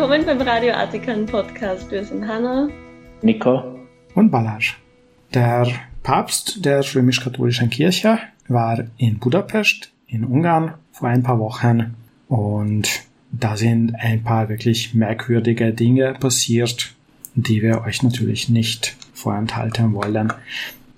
Willkommen beim Radio Artikeln Podcast. Wir sind Hanna, Nico und Balázs. Der Papst der römisch-katholischen Kirche war in Budapest in Ungarn vor ein paar Wochen und da sind ein paar wirklich merkwürdige Dinge passiert, die wir euch natürlich nicht vorenthalten wollen.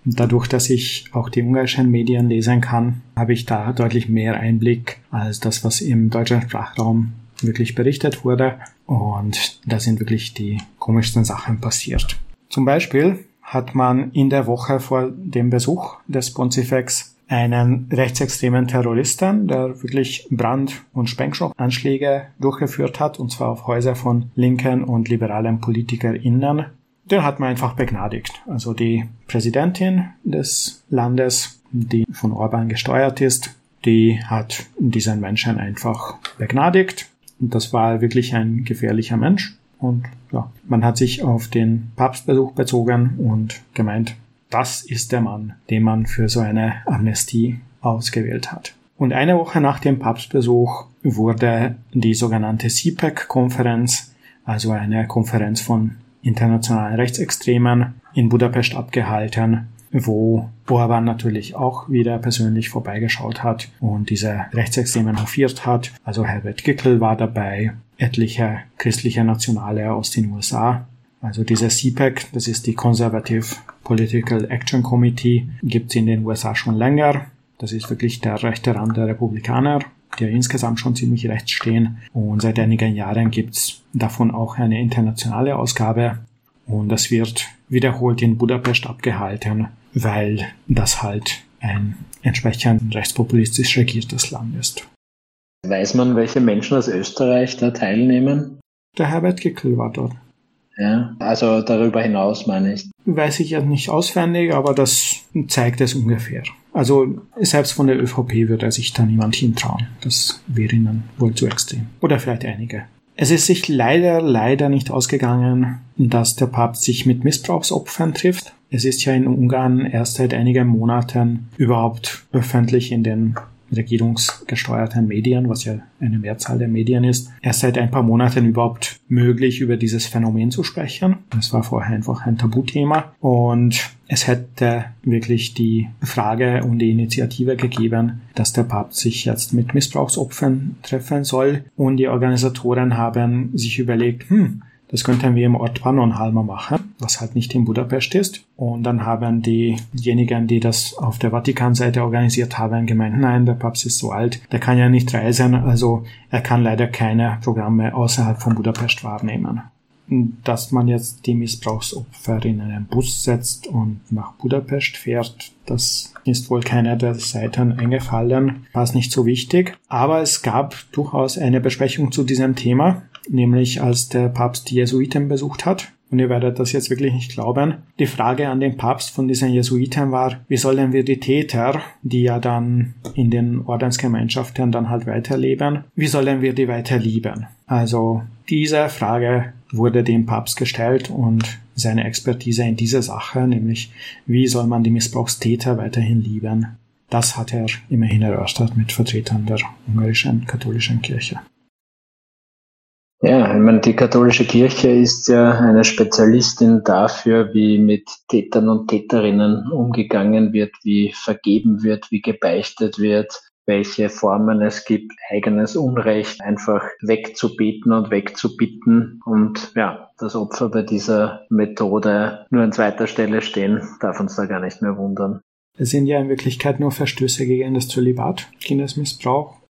Dadurch, dass ich auch die ungarischen Medien lesen kann, habe ich da deutlich mehr Einblick als das, was im deutschen Sprachraum wirklich berichtet wurde. Und da sind wirklich die komischsten Sachen passiert. Zum Beispiel hat man in der Woche vor dem Besuch des Pontifex einen rechtsextremen Terroristen, der wirklich Brand- und Sprengstoffanschläge durchgeführt hat, und zwar auf Häuser von linken und liberalen PolitikerInnen. Den hat man einfach begnadigt. Also die Präsidentin des Landes, die von Orban gesteuert ist, die hat diesen Menschen einfach begnadigt. Und das war wirklich ein gefährlicher Mensch. Und ja, man hat sich auf den Papstbesuch bezogen und gemeint, das ist der Mann, den man für so eine Amnestie ausgewählt hat. Und eine Woche nach dem Papstbesuch wurde die sogenannte CPEC-Konferenz, also eine Konferenz von internationalen Rechtsextremen, in Budapest abgehalten, wo Orban natürlich auch wieder persönlich vorbeigeschaut hat und diese Rechtsextremen hofiert hat. Also Herbert Gickel war dabei, etliche christliche Nationale aus den USA. Also diese CPAC, das ist die Conservative Political Action Committee, gibt es in den USA schon länger. Das ist wirklich der rechte Rand der Republikaner, die insgesamt schon ziemlich rechts stehen. Und seit einigen Jahren gibt es davon auch eine internationale Ausgabe. Und das wird wiederholt in Budapest abgehalten, weil das halt ein entsprechend rechtspopulistisch regiertes Land ist. Weiß man, welche Menschen aus Österreich da teilnehmen? Der Herbert Gickel war dort. Ja, also darüber hinaus meine ich. Weiß ich ja nicht auswendig, aber das zeigt es ungefähr. Also selbst von der ÖVP würde sich da niemand hintrauen. Das wäre ihnen wohl zu extrem. Oder vielleicht einige. Es ist sich leider, leider nicht ausgegangen, dass der Papst sich mit Missbrauchsopfern trifft. Es ist ja in Ungarn erst seit einigen Monaten überhaupt öffentlich in den regierungsgesteuerten Medien, was ja eine Mehrzahl der Medien ist, erst seit ein paar Monaten überhaupt möglich, über dieses Phänomen zu sprechen. Das war vorher einfach ein Tabuthema und es hätte wirklich die Frage und die Initiative gegeben, dass der Papst sich jetzt mit Missbrauchsopfern treffen soll und die Organisatoren haben sich überlegt, hm, das könnten wir im Ort Pannonhalma machen, was halt nicht in Budapest ist. Und dann haben diejenigen, die das auf der Vatikanseite organisiert haben, gemeint, nein, der Papst ist so alt, der kann ja nicht reisen, also er kann leider keine Programme außerhalb von Budapest wahrnehmen. Dass man jetzt die Missbrauchsopfer in einen Bus setzt und nach Budapest fährt, das ist wohl keiner der Seiten eingefallen, war es nicht so wichtig. Aber es gab durchaus eine Besprechung zu diesem Thema nämlich als der Papst die Jesuiten besucht hat. Und ihr werdet das jetzt wirklich nicht glauben. Die Frage an den Papst von diesen Jesuiten war, wie sollen wir die Täter, die ja dann in den Ordensgemeinschaften dann halt weiterleben, wie sollen wir die weiter lieben? Also diese Frage wurde dem Papst gestellt und seine Expertise in dieser Sache, nämlich wie soll man die Missbrauchstäter weiterhin lieben, das hat er immerhin erörtert mit Vertretern der ungarischen katholischen Kirche. Ja, ich meine, die katholische Kirche ist ja eine Spezialistin dafür, wie mit Tätern und Täterinnen umgegangen wird, wie vergeben wird, wie gebeichtet wird, welche Formen es gibt, eigenes Unrecht einfach wegzubeten und wegzubitten und ja, das Opfer bei dieser Methode nur an zweiter Stelle stehen, darf uns da gar nicht mehr wundern. Es sind ja in Wirklichkeit nur Verstöße gegen das Zölibat, Kindesmissbrauch.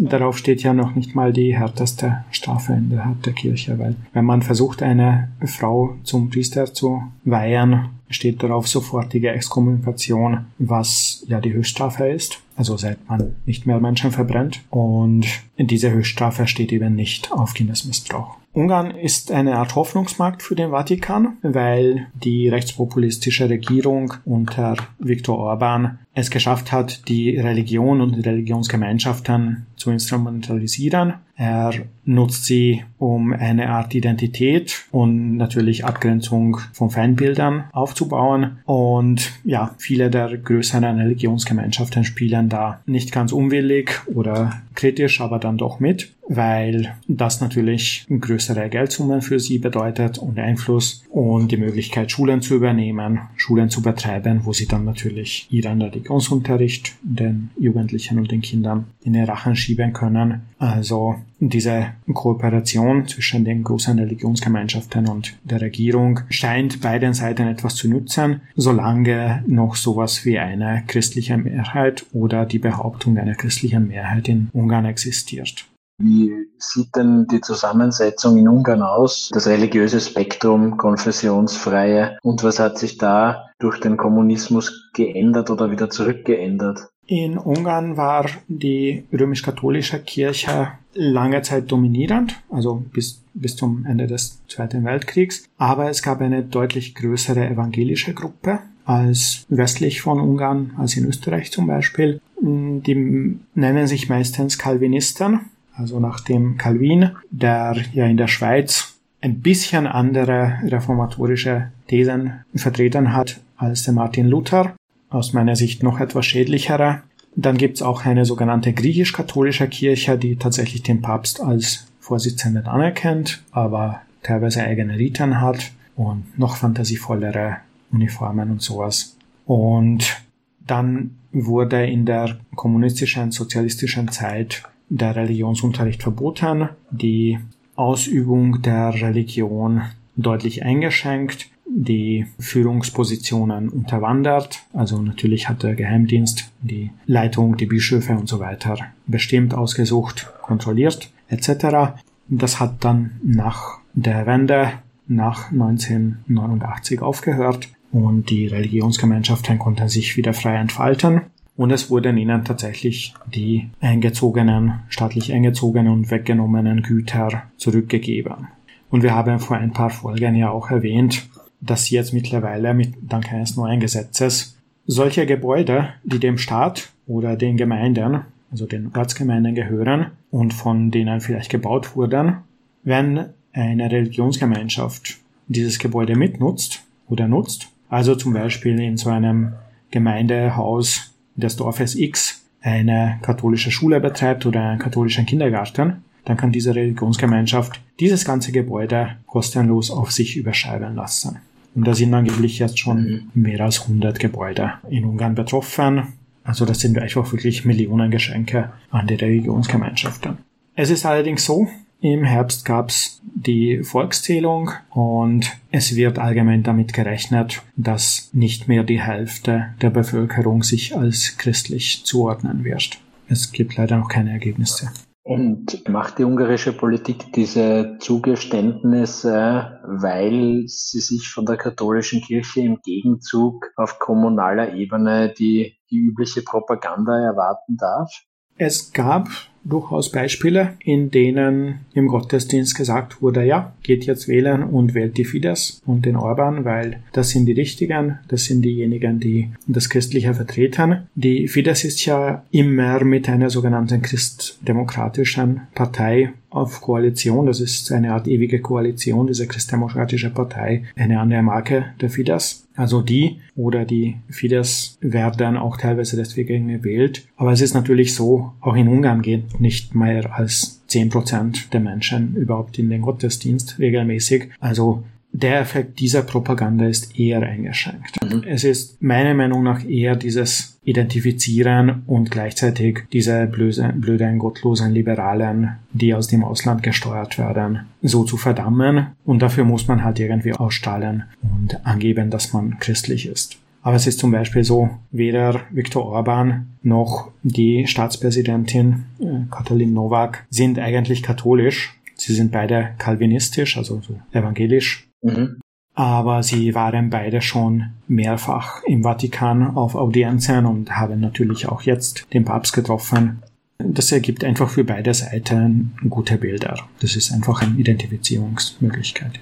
Darauf steht ja noch nicht mal die härteste Strafe in der, der Kirche, weil wenn man versucht, eine Frau zum Priester zu weihen, steht darauf sofortige Exkommunikation, was ja die Höchststrafe ist. Also seit man nicht mehr Menschen verbrennt. Und diese Höchststrafe steht eben nicht auf Kindesmissbrauch. Ungarn ist eine Art Hoffnungsmarkt für den Vatikan, weil die rechtspopulistische Regierung unter Viktor Orban es geschafft hat, die Religion und Religionsgemeinschaften zu instrumentalisieren. Er nutzt sie, um eine Art Identität und natürlich Abgrenzung von Feindbildern aufzubauen. Und ja, viele der größeren Religionsgemeinschaften spielen da nicht ganz unwillig oder kritisch, aber dann doch mit. weil das natürlich größere Geldsummen für sie bedeutet und Einfluss und die Möglichkeit, Schulen zu übernehmen, Schulen zu betreiben, wo sie dann natürlich ihren Religionsunterricht den Jugendlichen und den Kindern in den Rachen schieben können. Also diese Kooperation zwischen den großen Religionsgemeinschaften und der Regierung scheint beiden Seiten etwas zu nützen, solange noch sowas wie eine christliche Mehrheit oder die Behauptung einer christlichen Mehrheit in Ungarn existiert. Wie sieht denn die Zusammensetzung in Ungarn aus? Das religiöse Spektrum, konfessionsfreie und was hat sich da durch den Kommunismus geändert oder wieder zurückgeändert? In Ungarn war die römisch-katholische Kirche lange Zeit dominierend, also bis, bis zum Ende des Zweiten Weltkriegs. Aber es gab eine deutlich größere evangelische Gruppe als westlich von Ungarn, als in Österreich zum Beispiel. Die nennen sich meistens Calvinisten, also nach dem Calvin, der ja in der Schweiz ein bisschen andere reformatorische Thesen vertreten hat als der Martin Luther aus meiner Sicht noch etwas schädlichere. Dann gibt's auch eine sogenannte griechisch-katholische Kirche, die tatsächlich den Papst als Vorsitzenden anerkennt, aber teilweise eigene Riten hat und noch fantasievollere Uniformen und sowas. Und dann wurde in der kommunistischen, sozialistischen Zeit der Religionsunterricht verboten, die Ausübung der Religion deutlich eingeschränkt die Führungspositionen unterwandert. Also natürlich hat der Geheimdienst die Leitung, die Bischöfe und so weiter bestimmt, ausgesucht, kontrolliert etc. Das hat dann nach der Wende nach 1989 aufgehört und die Religionsgemeinschaften konnten sich wieder frei entfalten. Und es wurden ihnen tatsächlich die eingezogenen, staatlich eingezogenen und weggenommenen Güter zurückgegeben. Und wir haben vor ein paar Folgen ja auch erwähnt, dass jetzt mittlerweile mit dank eines neuen Gesetzes solche Gebäude, die dem Staat oder den Gemeinden, also den Ortsgemeinden gehören und von denen vielleicht gebaut wurden, wenn eine Religionsgemeinschaft dieses Gebäude mitnutzt oder nutzt, also zum Beispiel in so einem Gemeindehaus des Dorfes X eine katholische Schule betreibt oder einen katholischen Kindergarten, dann kann diese Religionsgemeinschaft dieses ganze Gebäude kostenlos auf sich überschreiben lassen. Und da sind angeblich jetzt schon mehr als 100 Gebäude in Ungarn betroffen. Also das sind einfach wirklich Millionen Geschenke an die Religionsgemeinschaften. Es ist allerdings so, im Herbst gab's die Volkszählung und es wird allgemein damit gerechnet, dass nicht mehr die Hälfte der Bevölkerung sich als christlich zuordnen wird. Es gibt leider noch keine Ergebnisse. Und macht die ungarische Politik diese Zugeständnisse, weil sie sich von der katholischen Kirche im Gegenzug auf kommunaler Ebene die, die übliche Propaganda erwarten darf? Es gab durchaus Beispiele, in denen im Gottesdienst gesagt wurde, ja, geht jetzt wählen und wählt die Fidesz und den Orban, weil das sind die Richtigen, das sind diejenigen, die das Christliche vertreten. Die Fidesz ist ja immer mit einer sogenannten christdemokratischen Partei auf Koalition, das ist eine Art ewige Koalition, diese christdemokratische Partei, eine andere Marke der Fidesz. Also die oder die Fidesz werden auch teilweise deswegen gewählt. Aber es ist natürlich so, auch in Ungarn geht nicht mehr als 10% der Menschen überhaupt in den Gottesdienst regelmäßig. Also der Effekt dieser Propaganda ist eher eingeschränkt. Mhm. Es ist meiner Meinung nach eher dieses Identifizieren und gleichzeitig diese blöde, blöden, gottlosen Liberalen, die aus dem Ausland gesteuert werden, so zu verdammen. Und dafür muss man halt irgendwie ausstrahlen und angeben, dass man christlich ist. Aber es ist zum Beispiel so, weder Viktor Orban noch die Staatspräsidentin äh, Katalin Nowak sind eigentlich katholisch. Sie sind beide kalvinistisch, also so evangelisch Mhm. Aber sie waren beide schon mehrfach im Vatikan auf Audienzen und haben natürlich auch jetzt den Papst getroffen. Das ergibt einfach für beide Seiten gute Bilder. Das ist einfach eine Identifizierungsmöglichkeit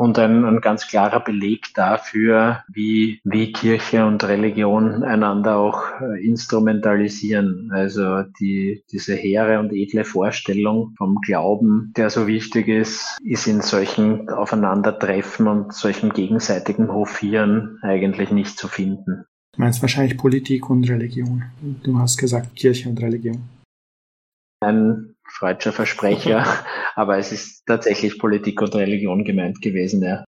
und ein, ein ganz klarer Beleg dafür, wie, wie Kirche und Religion einander auch äh, instrumentalisieren. Also die, diese hehre und edle Vorstellung vom Glauben, der so wichtig ist, ist in solchen Aufeinandertreffen und solchen gegenseitigen Hofieren eigentlich nicht zu finden. Du meinst wahrscheinlich Politik und Religion. Du hast gesagt Kirche und Religion. Ein freudscher Versprecher, aber es ist tatsächlich Politik und Religion gemeint gewesen, ja.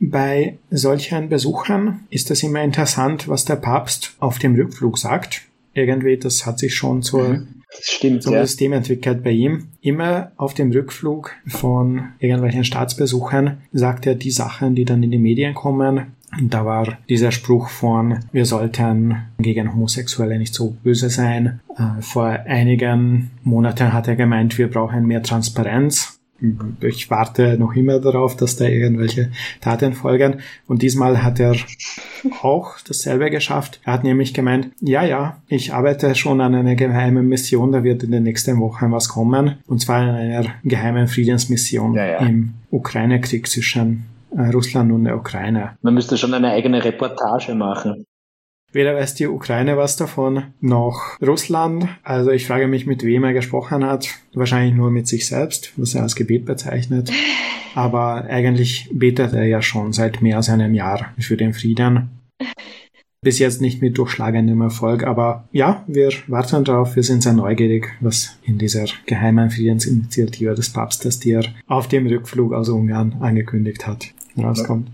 Bei solchen Besuchern ist es immer interessant, was der Papst auf dem Rückflug sagt. Irgendwie, das hat sich schon zur, mhm. stimmt, zum ja. System entwickelt bei ihm. Immer auf dem Rückflug von irgendwelchen Staatsbesuchern sagt er die Sachen, die dann in die Medien kommen. Da war dieser Spruch von, wir sollten gegen Homosexuelle nicht so böse sein. Äh, vor einigen Monaten hat er gemeint, wir brauchen mehr Transparenz ich warte noch immer darauf, dass da irgendwelche Taten folgen. Und diesmal hat er auch dasselbe geschafft. Er hat nämlich gemeint, ja, ja, ich arbeite schon an einer geheimen Mission, da wird in den nächsten Wochen was kommen. Und zwar in einer geheimen Friedensmission ja, ja. im Ukraine-Krieg zwischen Russland und der Ukraine. Man müsste schon eine eigene Reportage machen. Weder weiß die Ukraine was davon, noch Russland. Also ich frage mich, mit wem er gesprochen hat. Wahrscheinlich nur mit sich selbst, was er als Gebet bezeichnet. Aber eigentlich betet er ja schon seit mehr als einem Jahr für den Frieden. Bis jetzt nicht mit durchschlagendem Erfolg, aber ja, wir warten drauf. Wir sind sehr neugierig, was in dieser geheimen Friedensinitiative des Papstes, die er auf dem Rückflug aus Ungarn angekündigt hat, rauskommt.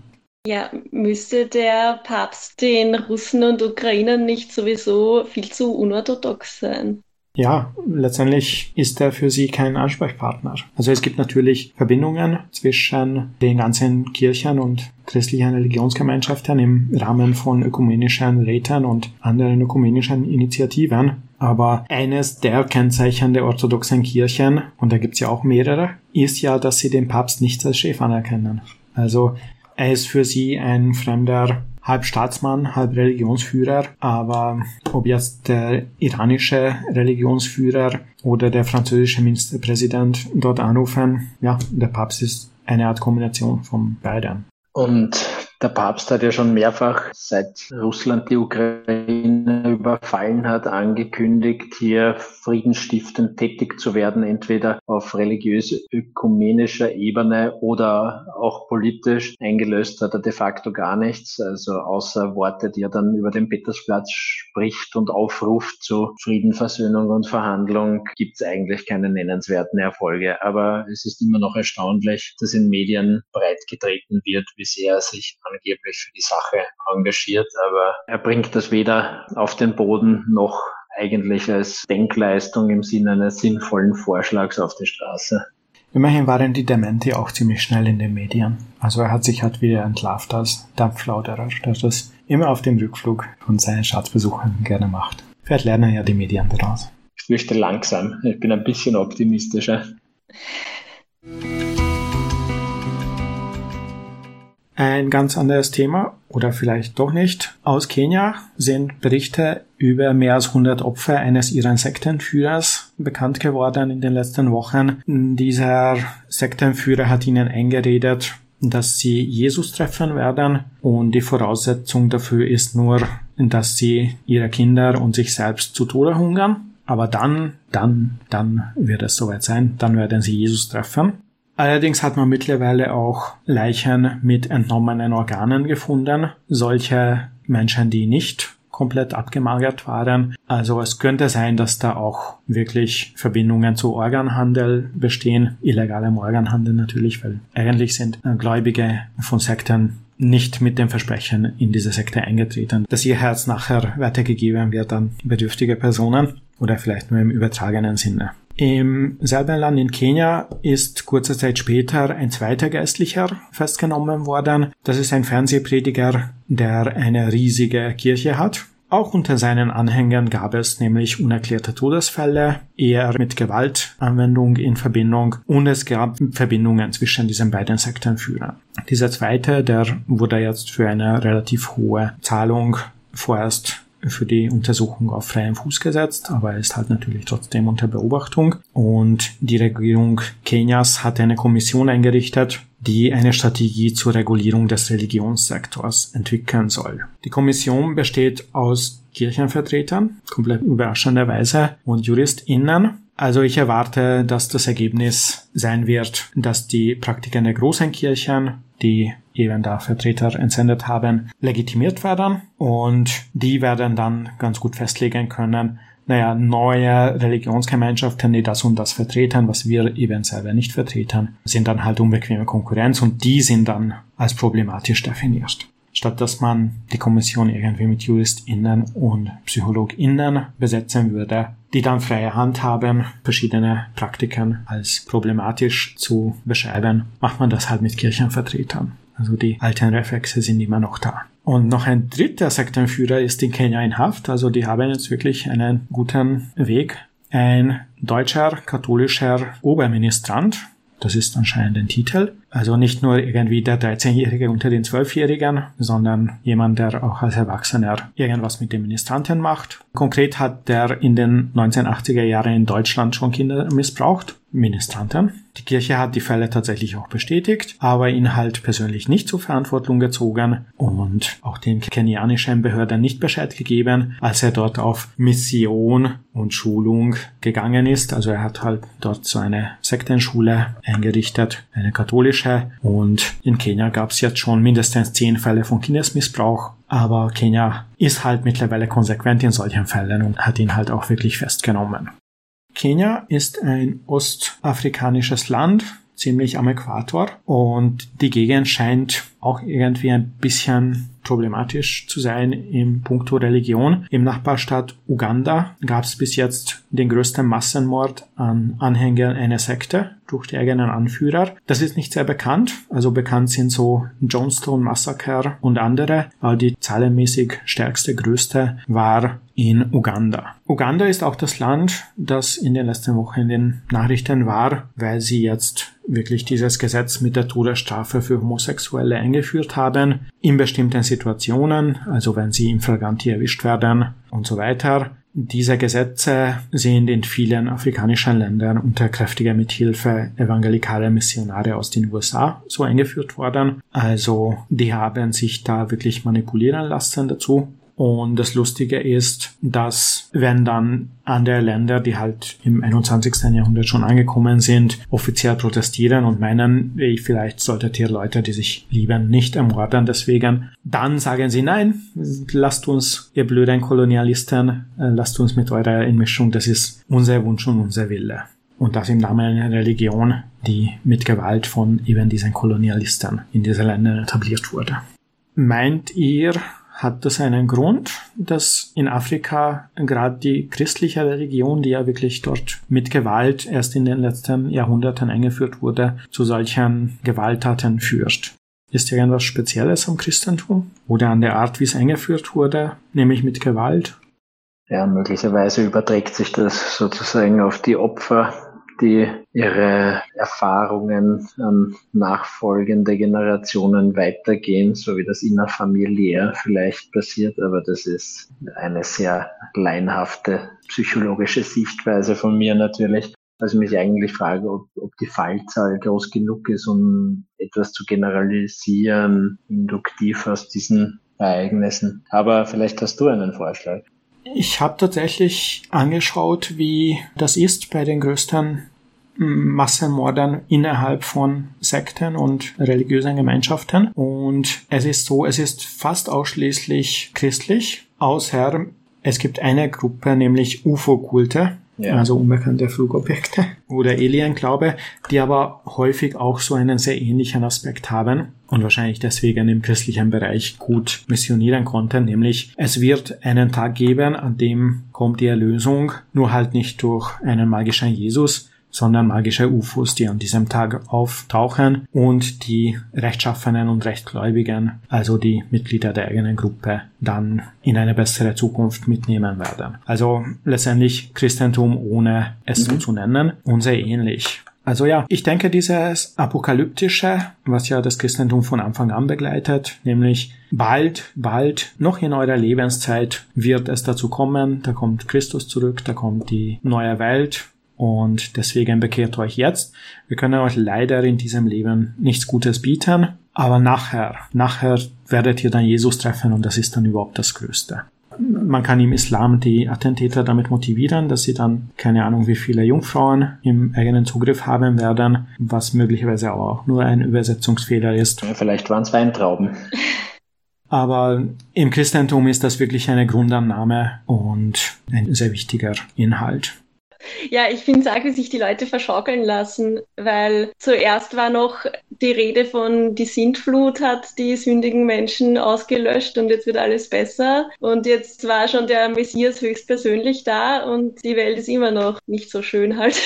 Ja, müsste der Papst den Russen und Ukrainern nicht sowieso viel zu unorthodox sein? Ja, letztendlich ist er für sie kein Ansprechpartner. Also es gibt natürlich Verbindungen zwischen den ganzen Kirchen und christlichen Religionsgemeinschaften im Rahmen von ökumenischen Räten und anderen ökumenischen Initiativen. Aber eines der Kennzeichen der orthodoxen Kirchen, und da gibt's ja auch mehrere, ist ja, dass sie den Papst nicht als Chef anerkennen. Also er ist für sie ein fremder halb Staatsmann, halb Religionsführer, aber ob jetzt der iranische Religionsführer oder der französische Ministerpräsident dort anrufen, ja, der Papst ist eine Art Kombination von beiden. Und der Papst hat ja schon mehrfach, seit Russland die Ukraine überfallen hat, angekündigt, hier friedensstiftend tätig zu werden, entweder auf religiös-ökumenischer Ebene oder auch politisch. Eingelöst hat er de facto gar nichts, also außer Worte, die er dann über den Petersplatz spricht und aufruft zu Frieden, Versöhnung und Verhandlung, gibt es eigentlich keine nennenswerten Erfolge. Aber es ist immer noch erstaunlich, dass in Medien breit getreten wird, wie sehr sich angeblich für die Sache engagiert, aber er bringt das weder auf den Boden noch eigentlich als Denkleistung im Sinne eines sinnvollen Vorschlags auf die Straße. Immerhin waren die Dementi auch ziemlich schnell in den Medien. Also er hat sich halt wieder entlarvt als Dampflauderer, der das immer auf dem Rückflug von seinen Staatsbesuchen gerne macht. Vielleicht lernen ja die Medien daraus. Ich fürchte langsam. Ich bin ein bisschen optimistischer. Ein ganz anderes Thema oder vielleicht doch nicht. Aus Kenia sind Berichte über mehr als 100 Opfer eines iran Sektenführers bekannt geworden in den letzten Wochen. Dieser Sektenführer hat ihnen eingeredet, dass sie Jesus treffen werden und die Voraussetzung dafür ist nur, dass sie ihre Kinder und sich selbst zu Tode hungern. Aber dann, dann, dann wird es soweit sein, dann werden sie Jesus treffen. Allerdings hat man mittlerweile auch Leichen mit entnommenen Organen gefunden. Solche Menschen, die nicht komplett abgemagert waren. Also es könnte sein, dass da auch wirklich Verbindungen zu Organhandel bestehen, illegalem Organhandel natürlich, weil eigentlich sind Gläubige von Sekten nicht mit dem Versprechen in diese Sekte eingetreten, dass ihr Herz nachher weitergegeben wird an bedürftige Personen oder vielleicht nur im übertragenen Sinne. Im selben Land in Kenia ist kurze Zeit später ein zweiter Geistlicher festgenommen worden. Das ist ein Fernsehprediger, der eine riesige Kirche hat. Auch unter seinen Anhängern gab es nämlich unerklärte Todesfälle, eher mit Gewaltanwendung in Verbindung und es gab Verbindungen zwischen diesen beiden Sektenführern. Dieser zweite, der wurde jetzt für eine relativ hohe Zahlung vorerst für die Untersuchung auf freiem Fuß gesetzt, aber er ist halt natürlich trotzdem unter Beobachtung. Und die Regierung Kenias hat eine Kommission eingerichtet, die eine Strategie zur Regulierung des Religionssektors entwickeln soll. Die Kommission besteht aus Kirchenvertretern, komplett überraschenderweise, und JuristInnen. Also ich erwarte, dass das Ergebnis sein wird, dass die Praktiken der großen Kirchen, die eben da Vertreter entsendet haben, legitimiert werden und die werden dann ganz gut festlegen können, naja, neue Religionsgemeinschaften, die das und das vertreten, was wir eben selber nicht vertreten, sind dann halt unbequeme Konkurrenz und die sind dann als problematisch definiert. Statt dass man die Kommission irgendwie mit JuristInnen und PsychologInnen besetzen würde, die dann freie Hand haben, verschiedene Praktiken als problematisch zu beschreiben, macht man das halt mit Kirchenvertretern. Also die alten Reflexe sind immer noch da. Und noch ein dritter Sektenführer ist in Kenia in Haft. Also die haben jetzt wirklich einen guten Weg. Ein deutscher katholischer Oberministrant, das ist anscheinend ein Titel. Also nicht nur irgendwie der 13-Jährige unter den 12-Jährigen, sondern jemand, der auch als Erwachsener irgendwas mit dem Ministranten macht. Konkret hat der in den 1980er Jahren in Deutschland schon Kinder missbraucht. Ministranten. Die Kirche hat die Fälle tatsächlich auch bestätigt, aber ihn halt persönlich nicht zur Verantwortung gezogen und auch den kenianischen Behörden nicht Bescheid gegeben, als er dort auf Mission und Schulung gegangen ist. Also er hat halt dort so eine Sektenschule eingerichtet, eine katholische und in Kenia gab es jetzt schon mindestens zehn Fälle von Kindesmissbrauch. Aber Kenia ist halt mittlerweile konsequent in solchen Fällen und hat ihn halt auch wirklich festgenommen. Kenia ist ein ostafrikanisches Land, ziemlich am Äquator und die Gegend scheint auch irgendwie ein bisschen problematisch zu sein im Punkto Religion. Im Nachbarstaat Uganda gab es bis jetzt den größten Massenmord an Anhängern einer Sekte durch die eigenen Anführer. Das ist nicht sehr bekannt. Also bekannt sind so Johnstone Massacre und andere. Aber die zahlenmäßig stärkste, größte war in Uganda. Uganda ist auch das Land, das in den letzten Wochen in den Nachrichten war, weil sie jetzt wirklich dieses Gesetz mit der Todesstrafe für Homosexuelle eingeführt haben, in bestimmten Situationen, also wenn sie im Flagranti erwischt werden und so weiter. Diese Gesetze sind in vielen afrikanischen Ländern unter kräftiger Mithilfe evangelikaler Missionare aus den USA so eingeführt worden. Also die haben sich da wirklich manipulieren lassen dazu und das Lustige ist, dass wenn dann andere Länder, die halt im 21. Jahrhundert schon angekommen sind, offiziell protestieren und meinen, vielleicht solltet ihr Leute, die sich lieben, nicht ermorden deswegen, dann sagen sie nein, lasst uns, ihr blöden Kolonialisten, äh, lasst uns mit eurer Einmischung, das ist unser Wunsch und unser Wille. Und das im Namen einer Religion, die mit Gewalt von eben diesen Kolonialisten in diesen Ländern etabliert wurde. Meint ihr, hat das einen Grund, dass in Afrika gerade die christliche Religion, die ja wirklich dort mit Gewalt erst in den letzten Jahrhunderten eingeführt wurde, zu solchen Gewalttaten führt? Ist irgendwas Spezielles am Christentum oder an der Art, wie es eingeführt wurde, nämlich mit Gewalt? Ja, möglicherweise überträgt sich das sozusagen auf die Opfer die ihre Erfahrungen an nachfolgende Generationen weitergehen, so wie das innerfamiliär vielleicht passiert, aber das ist eine sehr leinhafte psychologische Sichtweise von mir natürlich. Also mich eigentlich frage, ob, ob die Fallzahl groß genug ist, um etwas zu generalisieren, induktiv aus diesen Ereignissen. Aber vielleicht hast du einen Vorschlag. Ich habe tatsächlich angeschaut, wie das ist bei den größten Massenmorden innerhalb von Sekten und religiösen Gemeinschaften. Und es ist so, es ist fast ausschließlich christlich, außer es gibt eine Gruppe, nämlich UFO-Kulte, ja. also unbekannte Flugobjekte oder Alien-Glaube, die aber häufig auch so einen sehr ähnlichen Aspekt haben und wahrscheinlich deswegen im christlichen Bereich gut missionieren konnten, nämlich es wird einen Tag geben, an dem kommt die Erlösung, nur halt nicht durch einen magischen Jesus, sondern magische UFOs, die an diesem Tag auftauchen und die Rechtschaffenen und Rechtgläubigen, also die Mitglieder der eigenen Gruppe, dann in eine bessere Zukunft mitnehmen werden. Also letztendlich Christentum ohne es mhm. so zu nennen und sehr ähnlich. Also ja, ich denke, dieses Apokalyptische, was ja das Christentum von Anfang an begleitet, nämlich bald, bald, noch in eurer Lebenszeit wird es dazu kommen, da kommt Christus zurück, da kommt die neue Welt, und deswegen bekehrt euch jetzt. Wir können euch leider in diesem Leben nichts Gutes bieten, aber nachher, nachher werdet ihr dann Jesus treffen und das ist dann überhaupt das Größte. Man kann im Islam die Attentäter damit motivieren, dass sie dann keine Ahnung wie viele Jungfrauen im eigenen Zugriff haben werden, was möglicherweise auch nur ein Übersetzungsfehler ist. Ja, vielleicht waren es Weintrauben. Aber im Christentum ist das wirklich eine Grundannahme und ein sehr wichtiger Inhalt. Ja, ich finde es auch, wie sich die Leute verschaukeln lassen, weil zuerst war noch die Rede von die Sintflut hat die sündigen Menschen ausgelöscht und jetzt wird alles besser. Und jetzt war schon der Messias höchstpersönlich da und die Welt ist immer noch nicht so schön halt.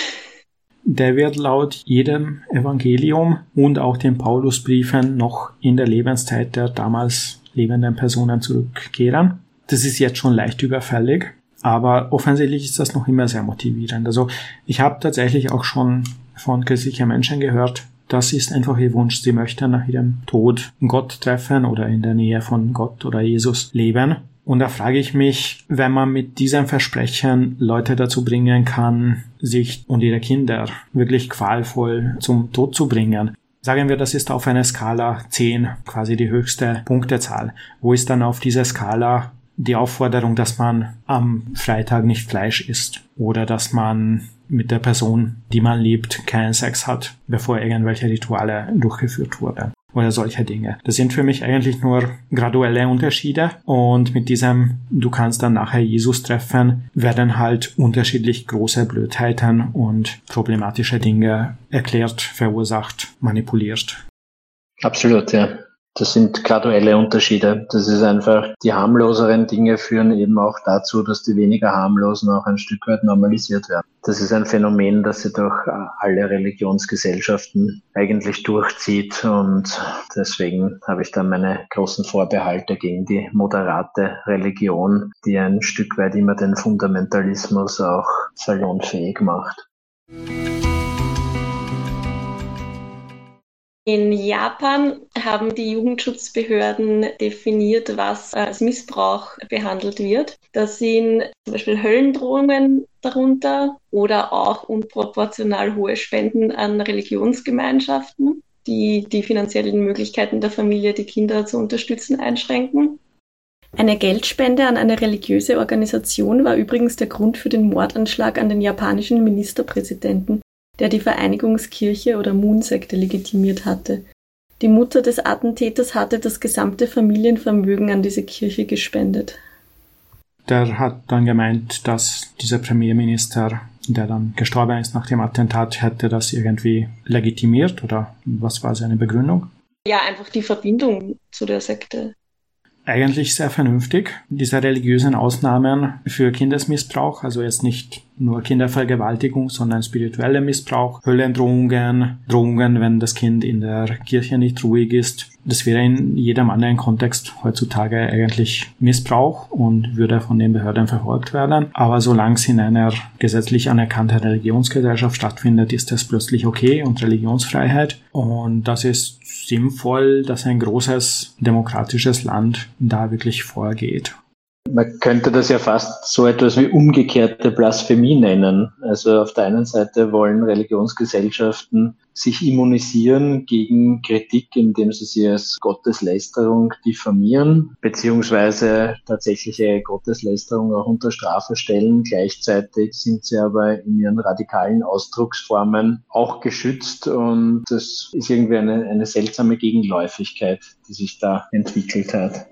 Der wird laut jedem Evangelium und auch den Paulusbriefen noch in der Lebenszeit der damals lebenden Personen zurückkehren. Das ist jetzt schon leicht überfällig. Aber offensichtlich ist das noch immer sehr motivierend. Also ich habe tatsächlich auch schon von christlichen Menschen gehört, das ist einfach ihr Wunsch. Sie möchten nach ihrem Tod Gott treffen oder in der Nähe von Gott oder Jesus leben. Und da frage ich mich, wenn man mit diesem Versprechen Leute dazu bringen kann, sich und ihre Kinder wirklich qualvoll zum Tod zu bringen. Sagen wir, das ist auf einer Skala 10 quasi die höchste Punktezahl. Wo ist dann auf dieser Skala die Aufforderung, dass man am Freitag nicht Fleisch isst oder dass man mit der Person, die man liebt, keinen Sex hat, bevor irgendwelche Rituale durchgeführt wurden oder solche Dinge. Das sind für mich eigentlich nur graduelle Unterschiede und mit diesem du kannst dann nachher Jesus treffen, werden halt unterschiedlich große Blödheiten und problematische Dinge erklärt, verursacht, manipuliert. Absolut, ja. Das sind graduelle Unterschiede. Das ist einfach, die harmloseren Dinge führen eben auch dazu, dass die weniger harmlosen auch ein Stück weit normalisiert werden. Das ist ein Phänomen, das sich durch alle Religionsgesellschaften eigentlich durchzieht und deswegen habe ich da meine großen Vorbehalte gegen die moderate Religion, die ein Stück weit immer den Fundamentalismus auch salonfähig macht. In Japan haben die Jugendschutzbehörden definiert, was als Missbrauch behandelt wird. Da sind zum Beispiel Höllendrohungen darunter oder auch unproportional hohe Spenden an Religionsgemeinschaften, die die finanziellen Möglichkeiten der Familie, die Kinder zu unterstützen, einschränken. Eine Geldspende an eine religiöse Organisation war übrigens der Grund für den Mordanschlag an den japanischen Ministerpräsidenten der die Vereinigungskirche oder Moon-Sekte legitimiert hatte. Die Mutter des Attentäters hatte das gesamte Familienvermögen an diese Kirche gespendet. Der hat dann gemeint, dass dieser Premierminister, der dann gestorben ist nach dem Attentat, hätte das irgendwie legitimiert oder was war seine Begründung? Ja, einfach die Verbindung zu der Sekte eigentlich sehr vernünftig. Diese religiösen Ausnahmen für Kindesmissbrauch, also jetzt nicht nur Kindervergewaltigung, sondern spiritueller Missbrauch, Höllendrohungen, Drohungen, wenn das Kind in der Kirche nicht ruhig ist. Das wäre in jedem anderen Kontext heutzutage eigentlich Missbrauch und würde von den Behörden verfolgt werden. Aber solange es in einer gesetzlich anerkannten Religionsgesellschaft stattfindet, ist das plötzlich okay und Religionsfreiheit. Und das ist sinnvoll, dass ein großes demokratisches Land da wirklich vorgeht. Man könnte das ja fast so etwas wie umgekehrte Blasphemie nennen. Also auf der einen Seite wollen Religionsgesellschaften sich immunisieren gegen Kritik, indem sie sie als Gotteslästerung diffamieren, beziehungsweise tatsächliche Gotteslästerung auch unter Strafe stellen. Gleichzeitig sind sie aber in ihren radikalen Ausdrucksformen auch geschützt und das ist irgendwie eine, eine seltsame Gegenläufigkeit, die sich da entwickelt hat.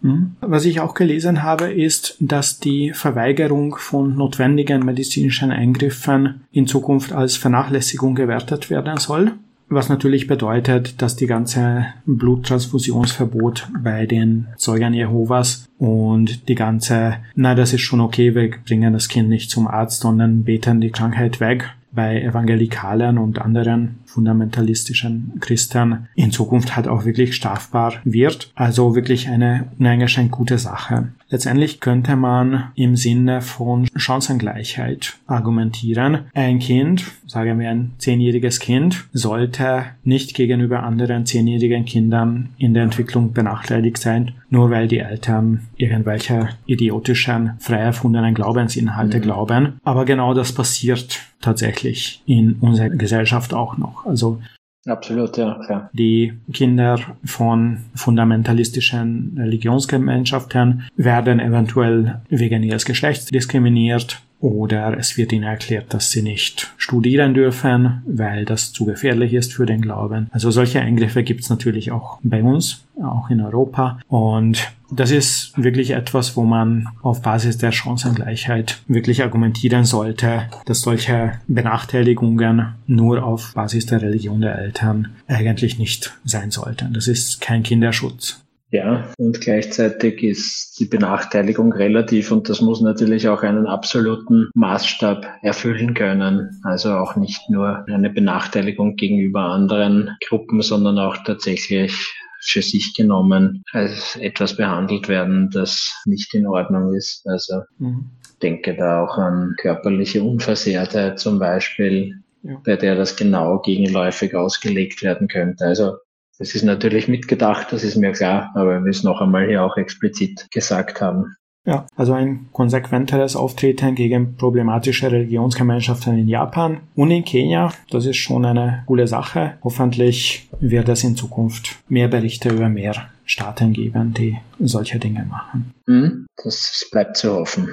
Mhm. Was ich auch gelesen habe, ist, dass die Verweigerung von notwendigen medizinischen Eingriffen in Zukunft als Vernachlässigung gewertet werden soll. Was natürlich bedeutet, dass die ganze Bluttransfusionsverbot bei den Zeugen Jehovas und die ganze, na, das ist schon okay, wir bringen das Kind nicht zum Arzt, sondern beten die Krankheit weg, bei Evangelikalen und anderen fundamentalistischen Christen in Zukunft halt auch wirklich strafbar wird. Also wirklich eine uneingeschränkt gute Sache. Letztendlich könnte man im Sinne von Chancengleichheit argumentieren. Ein Kind, sagen wir ein zehnjähriges Kind, sollte nicht gegenüber anderen zehnjährigen Kindern in der Entwicklung benachteiligt sein, nur weil die Eltern irgendwelche idiotischen, frei erfundenen Glaubensinhalte mhm. glauben. Aber genau das passiert tatsächlich in unserer Gesellschaft auch noch. Also Absolut, ja, klar. Die Kinder von fundamentalistischen Religionsgemeinschaften werden eventuell wegen ihres Geschlechts diskriminiert oder es wird ihnen erklärt, dass sie nicht studieren dürfen, weil das zu gefährlich ist für den Glauben. Also solche Eingriffe gibt es natürlich auch bei uns, auch in Europa. Und das ist wirklich etwas, wo man auf Basis der Chancengleichheit wirklich argumentieren sollte, dass solche Benachteiligungen nur auf Basis der Religion der Eltern eigentlich nicht sein sollten. Das ist kein Kinderschutz. Ja, und gleichzeitig ist die Benachteiligung relativ und das muss natürlich auch einen absoluten Maßstab erfüllen können. Also auch nicht nur eine Benachteiligung gegenüber anderen Gruppen, sondern auch tatsächlich für sich genommen als etwas behandelt werden, das nicht in Ordnung ist. Also mhm. denke da auch an körperliche Unversehrtheit zum Beispiel, ja. bei der das genau gegenläufig ausgelegt werden könnte. Also das ist natürlich mitgedacht, das ist mir klar, aber wir es noch einmal hier auch explizit gesagt haben. Ja, also ein konsequenteres Auftreten gegen problematische Religionsgemeinschaften in Japan und in Kenia, das ist schon eine coole Sache. Hoffentlich wird es in Zukunft mehr Berichte über mehr Staaten geben, die solche Dinge machen. Hm, das bleibt zu hoffen.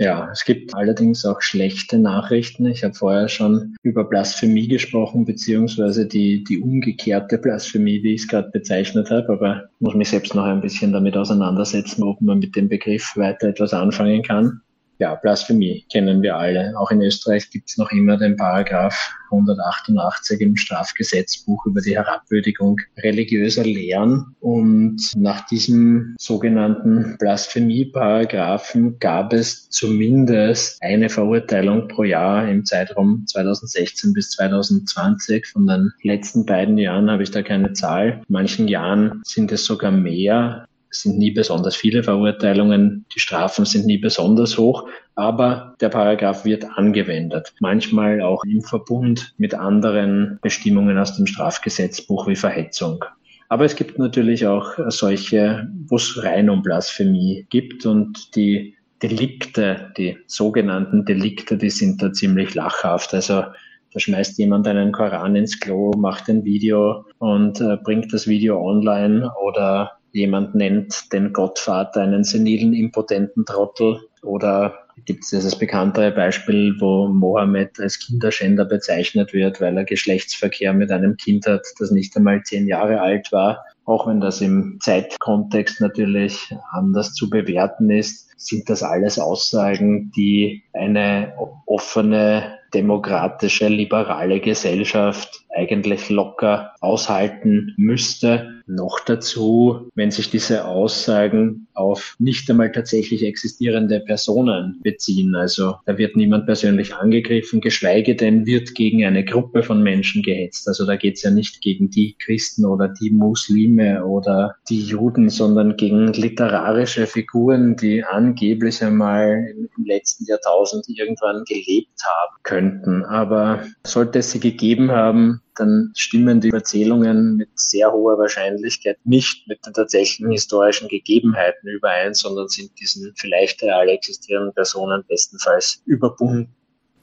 Ja, es gibt allerdings auch schlechte Nachrichten. Ich habe vorher schon über Blasphemie gesprochen, beziehungsweise die, die umgekehrte Blasphemie, wie ich es gerade bezeichnet habe, aber muss mich selbst noch ein bisschen damit auseinandersetzen, ob man mit dem Begriff weiter etwas anfangen kann ja, Blasphemie kennen wir alle. Auch in Österreich gibt es noch immer den Paragraph 188 im Strafgesetzbuch über die Herabwürdigung religiöser Lehren. Und nach diesem sogenannten Blasphemie-Paragraphen gab es zumindest eine Verurteilung pro Jahr im Zeitraum 2016 bis 2020. Von den letzten beiden Jahren habe ich da keine Zahl. In manchen Jahren sind es sogar mehr. Es sind nie besonders viele Verurteilungen, die Strafen sind nie besonders hoch, aber der Paragraph wird angewendet. Manchmal auch im Verbund mit anderen Bestimmungen aus dem Strafgesetzbuch wie Verhetzung. Aber es gibt natürlich auch solche, wo es rein um Blasphemie gibt und die Delikte, die sogenannten Delikte, die sind da ziemlich lachhaft. Also da schmeißt jemand einen Koran ins Klo, macht ein Video und äh, bringt das Video online oder jemand nennt den Gottvater einen senilen, impotenten Trottel oder gibt es dieses bekanntere Beispiel, wo Mohammed als Kinderschänder bezeichnet wird, weil er Geschlechtsverkehr mit einem Kind hat, das nicht einmal zehn Jahre alt war. Auch wenn das im Zeitkontext natürlich anders zu bewerten ist, sind das alles Aussagen, die eine offene, demokratische, liberale Gesellschaft eigentlich locker aushalten müsste. Noch dazu, wenn sich diese Aussagen auf nicht einmal tatsächlich existierende Personen beziehen. Also da wird niemand persönlich angegriffen, geschweige denn wird gegen eine Gruppe von Menschen gehetzt. Also da geht es ja nicht gegen die Christen oder die Muslime oder die Juden, sondern gegen literarische Figuren, die angeblich einmal im letzten Jahrtausend irgendwann gelebt haben könnten. Aber sollte es sie gegeben haben, dann stimmen die Erzählungen mit sehr hoher Wahrscheinlichkeit nicht mit den tatsächlichen historischen Gegebenheiten überein, sondern sind diesen vielleicht real existierenden Personen bestenfalls überbunden.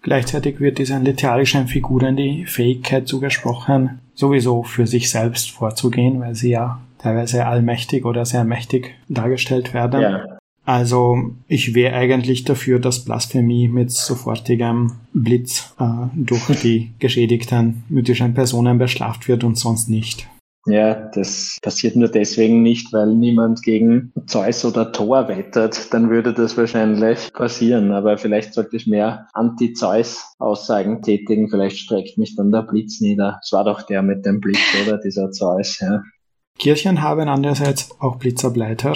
Gleichzeitig wird diesen literarischen Figuren die Fähigkeit zugesprochen, sowieso für sich selbst vorzugehen, weil sie ja teilweise allmächtig oder sehr mächtig dargestellt werden. Ja. Also ich wäre eigentlich dafür, dass Blasphemie mit sofortigem Blitz äh, durch die geschädigten mythischen Personen bestraft wird und sonst nicht. Ja, das passiert nur deswegen nicht, weil niemand gegen Zeus oder Thor wettert. Dann würde das wahrscheinlich passieren. Aber vielleicht sollte ich mehr Anti-Zeus-Aussagen tätigen. Vielleicht streckt mich dann der Blitz nieder. Es war doch der mit dem Blitz, oder? Dieser Zeus, ja. Kirchen haben andererseits auch Blitzableiter.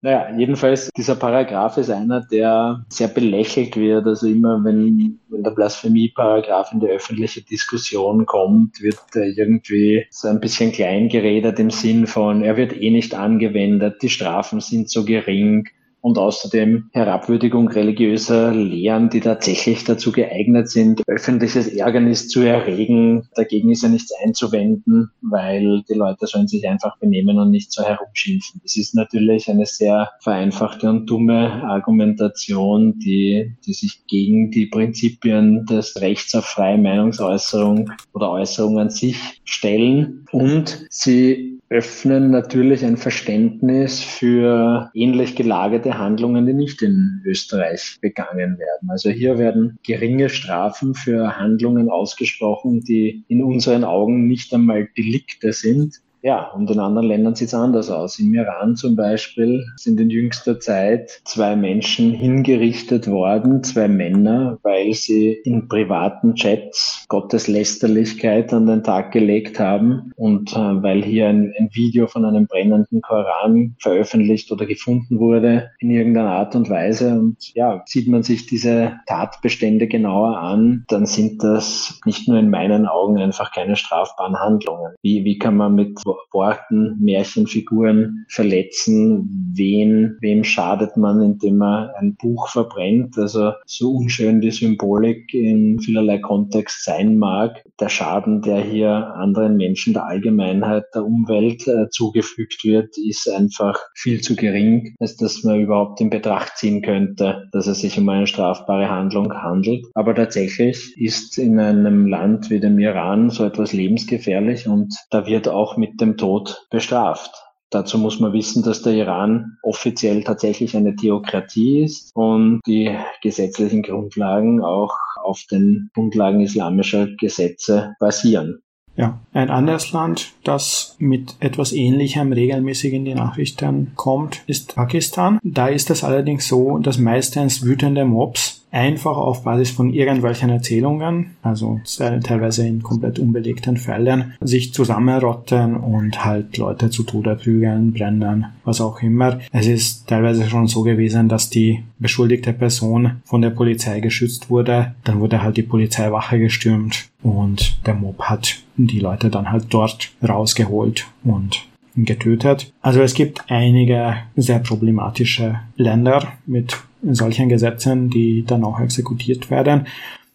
Naja, jedenfalls, dieser Paragraph ist einer, der sehr belächelt wird. Also immer, wenn, wenn der Blasphemie-Paragraph in die öffentliche Diskussion kommt, wird er irgendwie so ein bisschen klein geredet im Sinn von, er wird eh nicht angewendet, die Strafen sind so gering und außerdem Herabwürdigung religiöser Lehren, die tatsächlich dazu geeignet sind, öffentliches Ärgernis zu erregen. Dagegen ist ja nichts einzuwenden, weil die Leute sollen sich einfach benehmen und nicht so herumschimpfen. Das ist natürlich eine sehr vereinfachte und dumme Argumentation, die, die sich gegen die Prinzipien des Rechts auf freie Meinungsäußerung oder Äußerung an sich stellen und sie öffnen natürlich ein Verständnis für ähnlich gelagerte Handlungen, die nicht in Österreich begangen werden. Also hier werden geringe Strafen für Handlungen ausgesprochen, die in unseren Augen nicht einmal Delikte sind, ja, und in anderen Ländern sieht es anders aus. Im Iran zum Beispiel sind in jüngster Zeit zwei Menschen hingerichtet worden, zwei Männer, weil sie in privaten Chats Gotteslästerlichkeit an den Tag gelegt haben und äh, weil hier ein, ein Video von einem brennenden Koran veröffentlicht oder gefunden wurde in irgendeiner Art und Weise. Und ja, sieht man sich diese Tatbestände genauer an, dann sind das nicht nur in meinen Augen einfach keine strafbaren Handlungen. Wie, wie kann man mit Worten, Märchenfiguren verletzen. Wen, wem schadet man, indem man ein Buch verbrennt? Also so unschön die Symbolik in vielerlei Kontext sein mag, der Schaden, der hier anderen Menschen, der Allgemeinheit, der Umwelt äh, zugefügt wird, ist einfach viel zu gering, als dass man überhaupt in Betracht ziehen könnte, dass es sich um eine strafbare Handlung handelt. Aber tatsächlich ist in einem Land wie dem Iran so etwas lebensgefährlich und da wird auch mit dem Tod bestraft. Dazu muss man wissen, dass der Iran offiziell tatsächlich eine Theokratie ist und die gesetzlichen Grundlagen auch auf den Grundlagen islamischer Gesetze basieren. Ja, ein anderes Land, das mit etwas Ähnlichem regelmäßig in die Nachrichten kommt, ist Pakistan. Da ist es allerdings so, dass meistens wütende Mobs einfach auf Basis von irgendwelchen Erzählungen, also teilweise in komplett unbelegten Fällen, sich zusammenrotten und halt Leute zu Tode prügeln, brennen, was auch immer. Es ist teilweise schon so gewesen, dass die beschuldigte Person von der Polizei geschützt wurde. Dann wurde halt die Polizeiwache gestürmt und der Mob hat die Leute dann halt dort rausgeholt und getötet. Also es gibt einige sehr problematische Länder mit solchen Gesetzen, die dann auch exekutiert werden.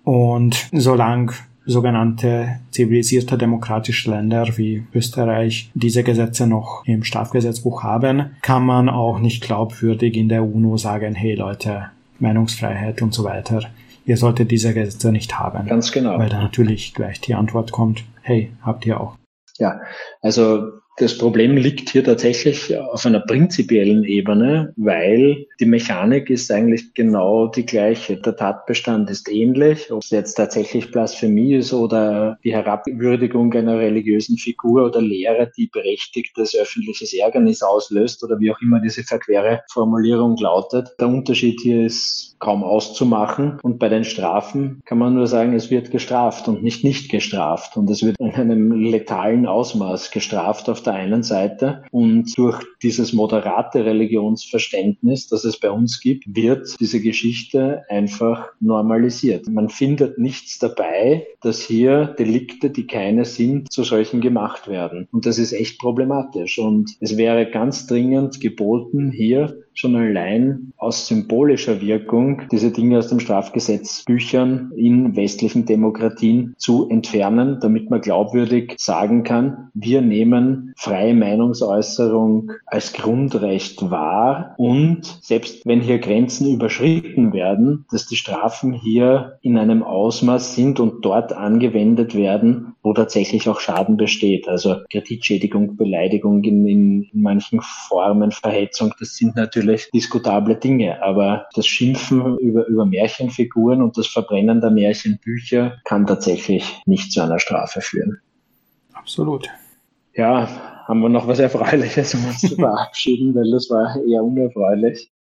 Und solange sogenannte zivilisierte demokratische Länder wie Österreich diese Gesetze noch im Strafgesetzbuch haben, kann man auch nicht glaubwürdig in der UNO sagen, hey Leute, Meinungsfreiheit und so weiter. Ihr solltet diese Gesetze nicht haben. Ganz genau. Weil dann natürlich gleich die Antwort kommt, hey, habt ihr auch. Ja, also das Problem liegt hier tatsächlich auf einer prinzipiellen Ebene, weil die Mechanik ist eigentlich genau die gleiche. Der Tatbestand ist ähnlich, ob es jetzt tatsächlich Blasphemie ist oder die Herabwürdigung einer religiösen Figur oder Lehre, die berechtigtes öffentliches Ärgernis auslöst oder wie auch immer diese verquere Formulierung lautet. Der Unterschied hier ist kaum auszumachen. Und bei den Strafen kann man nur sagen, es wird gestraft und nicht nicht gestraft. Und es wird in einem letalen Ausmaß gestraft auf der einen Seite. Und durch dieses moderate Religionsverständnis, das es bei uns gibt, wird diese Geschichte einfach normalisiert. Man findet nichts dabei, dass hier Delikte, die keine sind, zu solchen gemacht werden. Und das ist echt problematisch. Und es wäre ganz dringend geboten, hier schon allein aus symbolischer Wirkung diese Dinge aus dem Strafgesetzbüchern in westlichen Demokratien zu entfernen, damit man glaubwürdig sagen kann, wir nehmen freie Meinungsäußerung als Grundrecht wahr und selbst wenn hier Grenzen überschritten werden, dass die Strafen hier in einem Ausmaß sind und dort angewendet werden, wo tatsächlich auch Schaden besteht. Also Kreditschädigung, Beleidigung in, in, in manchen Formen, Verhetzung, das sind natürlich natürlich diskutable Dinge, aber das Schimpfen über, über Märchenfiguren und das Verbrennen der Märchenbücher kann tatsächlich nicht zu einer Strafe führen. Absolut. Ja, haben wir noch was Erfreuliches, um uns zu verabschieden, weil das war eher unerfreulich.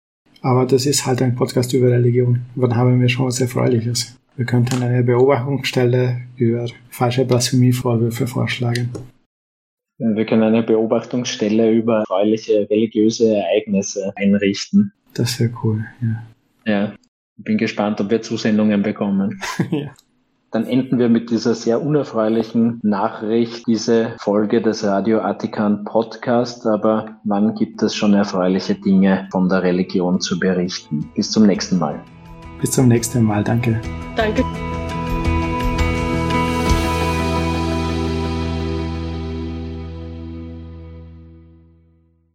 Aber das ist halt ein Podcast über Religion. Wann haben wir schon was Erfreuliches? Wir könnten eine Beobachtungsstelle über falsche Blasphemievorwürfe vorschlagen. Wir können eine Beobachtungsstelle über erfreuliche religiöse Ereignisse einrichten. Das wäre cool, ja. Ja, bin gespannt, ob wir Zusendungen bekommen. ja. Dann enden wir mit dieser sehr unerfreulichen Nachricht, diese Folge des Radio Atikan Podcast. Aber wann gibt es schon erfreuliche Dinge von der Religion zu berichten? Bis zum nächsten Mal. Bis zum nächsten Mal. Danke. Danke.